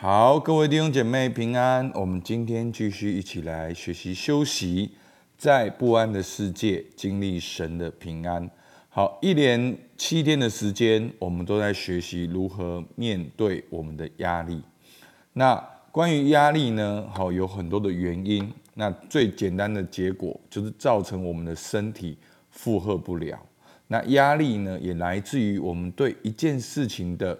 好，各位弟兄姐妹平安。我们今天继续一起来学习休息，在不安的世界经历神的平安。好，一连七天的时间，我们都在学习如何面对我们的压力。那关于压力呢？好，有很多的原因。那最简单的结果就是造成我们的身体负荷不了。那压力呢，也来自于我们对一件事情的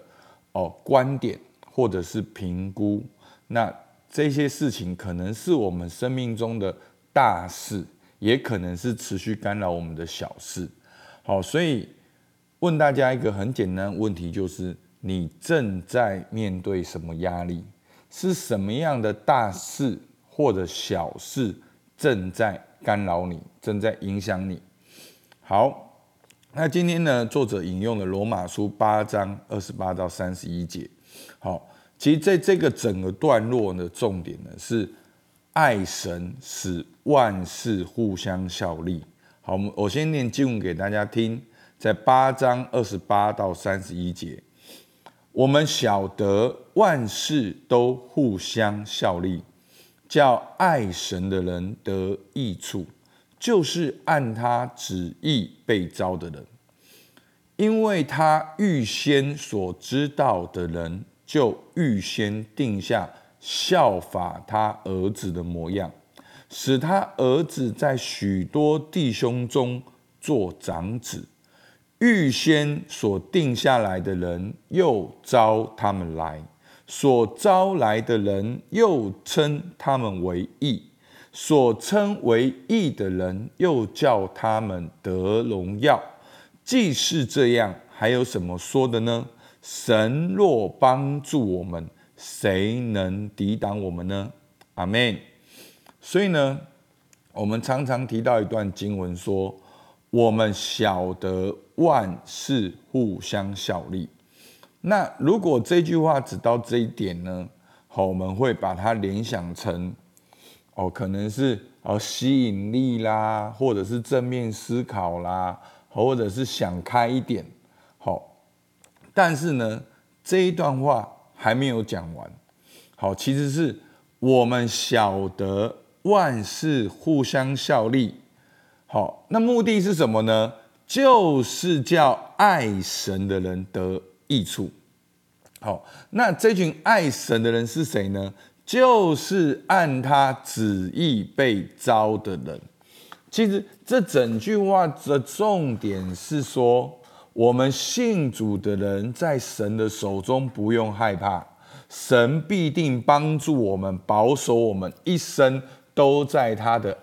哦观点。或者是评估，那这些事情可能是我们生命中的大事，也可能是持续干扰我们的小事。好，所以问大家一个很简单的问题，就是你正在面对什么压力？是什么样的大事或者小事正在干扰你，正在影响你？好，那今天呢，作者引用了罗马书八章二十八到三十一节。好。其实在这个整个段落的重点呢，是爱神使万事互相效力。好，我我先念经文给大家听，在八章二十八到三十一节，我们晓得万事都互相效力，叫爱神的人得益处，就是按他旨意被招的人，因为他预先所知道的人。就预先定下效法他儿子的模样，使他儿子在许多弟兄中做长子。预先所定下来的人，又招他们来；所招来的人，又称他们为义；所称为义的人，又叫他们得荣耀。既是这样，还有什么说的呢？神若帮助我们，谁能抵挡我们呢？阿门。所以呢，我们常常提到一段经文，说我们晓得万事互相效力。那如果这句话只到这一点呢？好，我们会把它联想成哦，可能是哦吸引力啦，或者是正面思考啦，或者是想开一点。好。但是呢，这一段话还没有讲完。好，其实是我们晓得万事互相效力。好，那目的是什么呢？就是叫爱神的人得益处。好，那这群爱神的人是谁呢？就是按他旨意被招的人。其实这整句话的重点是说。我们信主的人在神的手中不用害怕，神必定帮助我们，保守我们一生都在他的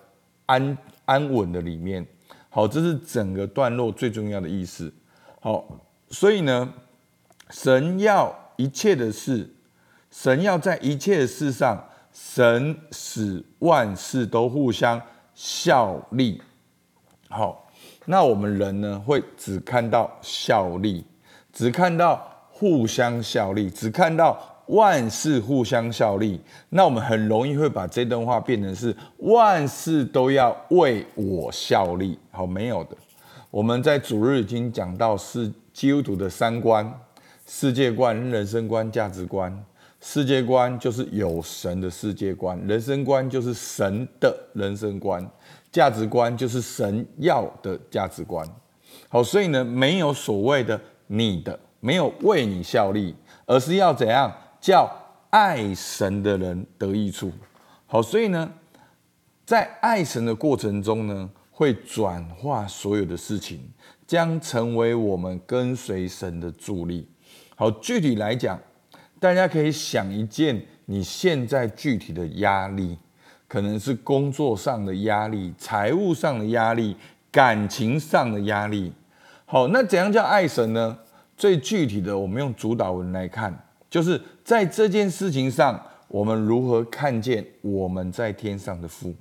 安安稳的里面。好，这是整个段落最重要的意思。好，所以呢，神要一切的事，神要在一切的事上，神使万事都互相效力。好。那我们人呢，会只看到效力，只看到互相效力，只看到万事互相效力。那我们很容易会把这段话变成是万事都要为我效力。好，没有的。我们在主日已经讲到是基督徒的三观：世界观、人生观、价值观。世界观就是有神的世界观，人生观就是神的人生观。价值观就是神要的价值观，好，所以呢，没有所谓的你的，没有为你效力，而是要怎样叫爱神的人得益处。好，所以呢，在爱神的过程中呢，会转化所有的事情，将成为我们跟随神的助力。好，具体来讲，大家可以想一件你现在具体的压力。可能是工作上的压力、财务上的压力、感情上的压力。好，那怎样叫爱神呢？最具体的，我们用主导文来看，就是在这件事情上，我们如何看见我们在天上的父。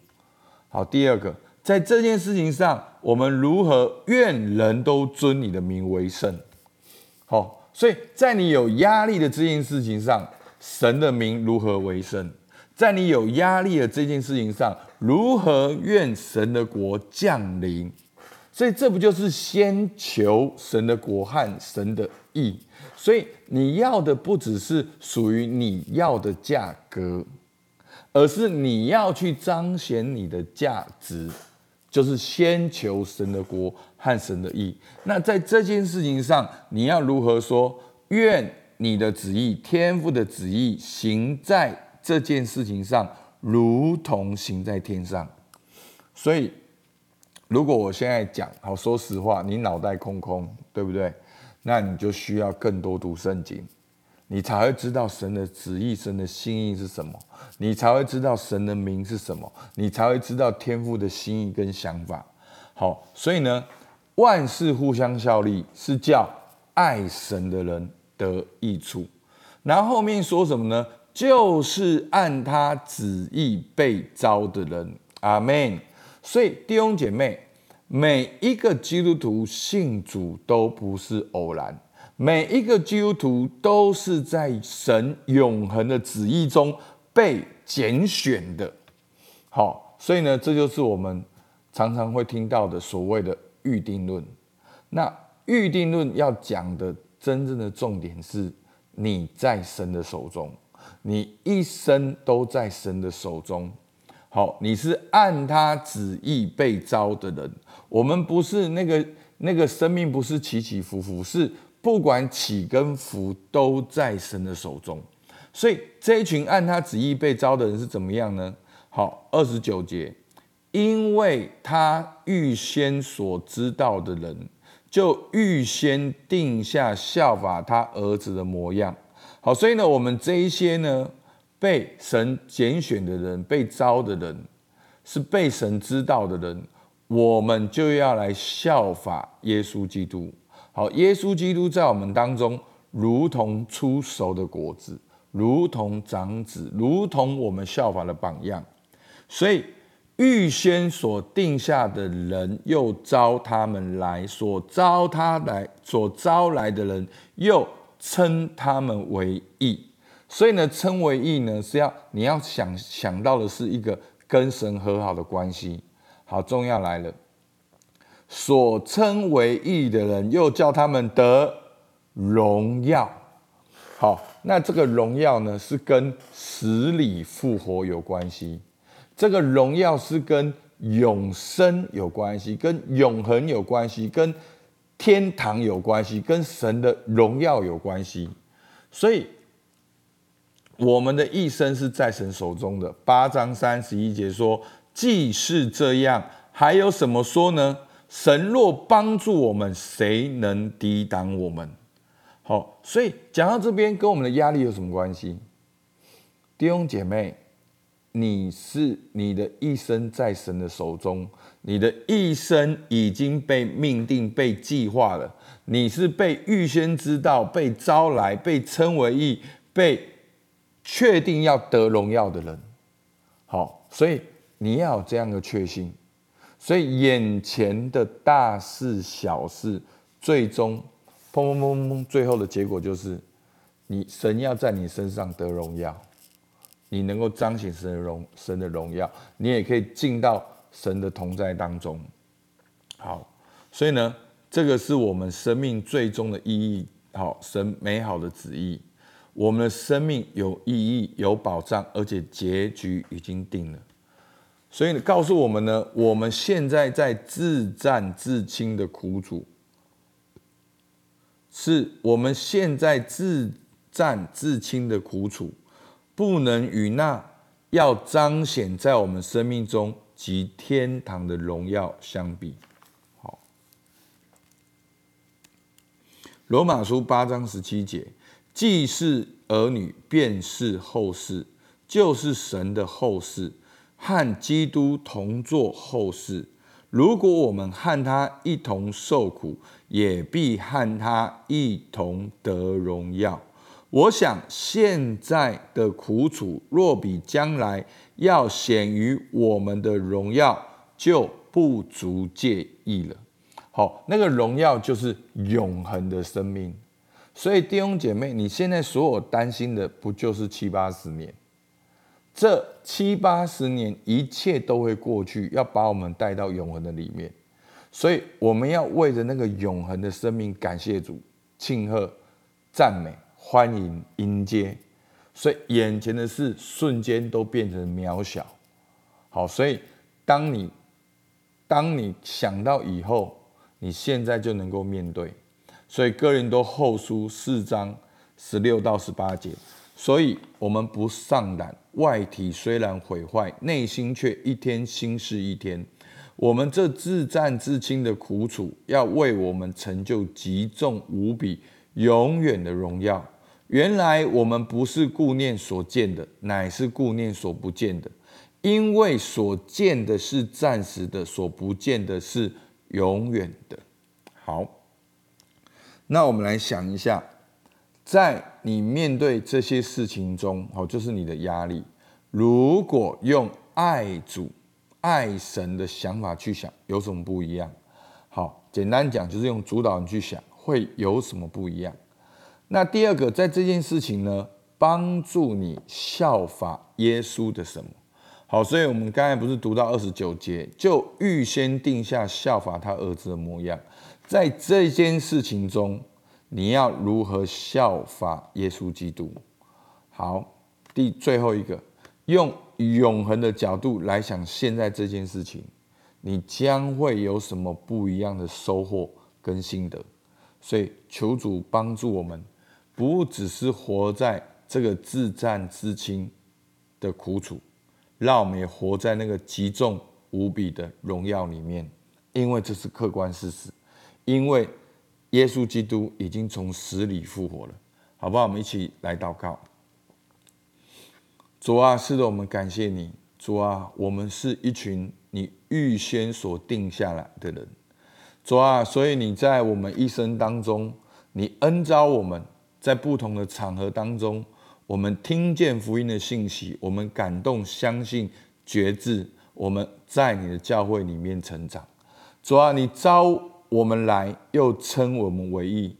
好，第二个，在这件事情上，我们如何愿人都尊你的名为圣。好，所以在你有压力的这件事情上，神的名如何为圣？在你有压力的这件事情上，如何愿神的国降临？所以这不就是先求神的国和神的义，所以你要的不只是属于你要的价格，而是你要去彰显你的价值，就是先求神的国和神的义。那在这件事情上，你要如何说？愿你的旨意，天父的旨意，行在这件事情上，如同行在天上。所以，如果我现在讲，好，说实话，你脑袋空空，对不对？那你就需要更多读圣经，你才会知道神的旨意、神的心意是什么，你才会知道神的名是什么，你才会知道天父的心意跟想法。好，所以呢，万事互相效力，是叫爱神的人得益处。然后后面说什么呢？就是按他旨意被招的人。阿门。所以弟兄姐妹。每一个基督徒信主都不是偶然，每一个基督徒都是在神永恒的旨意中被拣选的。好，所以呢，这就是我们常常会听到的所谓的预定论。那预定论要讲的真正的重点是，你在神的手中，你一生都在神的手中。好，你是按他旨意被招的人。我们不是那个那个生命，不是起起伏伏，是不管起跟伏都在神的手中。所以这一群按他旨意被招的人是怎么样呢？好，二十九节，因为他预先所知道的人，就预先定下效法他儿子的模样。好，所以呢，我们这一些呢。被神拣选的人，被招的人，是被神知道的人，我们就要来效法耶稣基督。好，耶稣基督在我们当中，如同出熟的果子，如同长子，如同我们效法的榜样。所以预先所定下的人，又招他们来；所招他来，所招来的人，又称他们为义。所以呢，称为义呢，是要你要想想到的是一个跟神和好的关系。好，重要来了，所称为义的人，又叫他们得荣耀。好，那这个荣耀呢，是跟死里复活有关系。这个荣耀是跟永生有关系，跟永恒有关系，跟天堂有关系，跟神的荣耀有关系。所以。我们的一生是在神手中的。八章三十一节说：“既是这样，还有什么说呢？神若帮助我们，谁能抵挡我们？”好，所以讲到这边，跟我们的压力有什么关系？弟兄姐妹，你是你的一生在神的手中，你的一生已经被命定、被计划了。你是被预先知道、被招来、被称为义、被。确定要得荣耀的人，好，所以你要有这样的确信。所以眼前的大事小事，最终砰砰砰砰，最后的结果就是，你神要在你身上得荣耀，你能够彰显神的荣神的荣耀，你也可以进到神的同在当中。好，所以呢，这个是我们生命最终的意义。好，神美好的旨意。我们的生命有意义、有保障，而且结局已经定了。所以告诉我们呢，我们现在在自战自清的苦楚，是我们现在自战自清的苦楚，不能与那要彰显在我们生命中及天堂的荣耀相比。好，罗马书八章十七节。既是儿女，便是后世，就是神的后世，和基督同作后世。如果我们和他一同受苦，也必和他一同得荣耀。我想现在的苦楚，若比将来要显于我们的荣耀，就不足介意了。好，那个荣耀就是永恒的生命。所以弟兄姐妹，你现在所有担心的，不就是七八十年？这七八十年，一切都会过去，要把我们带到永恒的里面。所以我们要为着那个永恒的生命感谢主，庆贺赞美、欢迎、迎接，所以眼前的事瞬间都变成渺小。好，所以当你当你想到以后，你现在就能够面对。所以个人都后书四章十六到十八节，所以我们不上胆，外体虽然毁坏，内心却一天新似一天。我们这自战自清的苦楚，要为我们成就极重无比、永远的荣耀。原来我们不是顾念所见的，乃是顾念所不见的，因为所见的是暂时的，所不见的是永远的。好，那我们来想一下，在你面对这些事情中，好，就是你的压力。如果用爱主。爱神的想法去想有什么不一样？好，简单讲就是用主导人去想会有什么不一样。那第二个，在这件事情呢，帮助你效法耶稣的什么？好，所以我们刚才不是读到二十九节，就预先定下效法他儿子的模样。在这件事情中，你要如何效法耶稣基督？好，第最后一个用。永恒的角度来想，现在这件事情，你将会有什么不一样的收获跟心得？所以求主帮助我们，不只是活在这个自战自清的苦楚，让我们也活在那个极重无比的荣耀里面，因为这是客观事实，因为耶稣基督已经从死里复活了，好不好？我们一起来祷告。主啊，是的，我们感谢你。主啊，我们是一群你预先所定下来的人。主啊，所以你在我们一生当中，你恩召我们，在不同的场合当中，我们听见福音的信息，我们感动、相信、觉志，我们在你的教会里面成长。主啊，你召我们来，又称我们为义。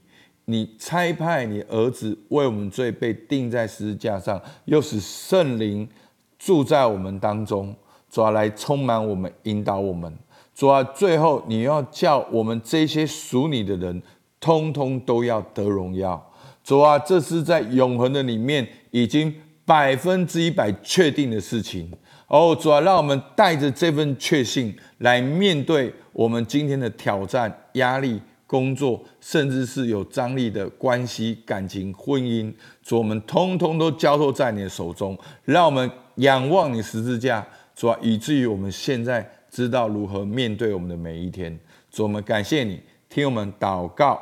你差派你儿子为我们罪被钉在十字架上，又使圣灵住在我们当中，主啊，来充满我们，引导我们。主啊，最后你要叫我们这些属你的人，通通都要得荣耀。主啊，这是在永恒的里面已经百分之一百确定的事情。哦，主啊，让我们带着这份确信来面对我们今天的挑战、压力。工作，甚至是有张力的关系、感情、婚姻，主，我们通通都交托在你的手中，让我们仰望你十字架，主啊，以至于我们现在知道如何面对我们的每一天。主，我们感谢你，听我们祷告，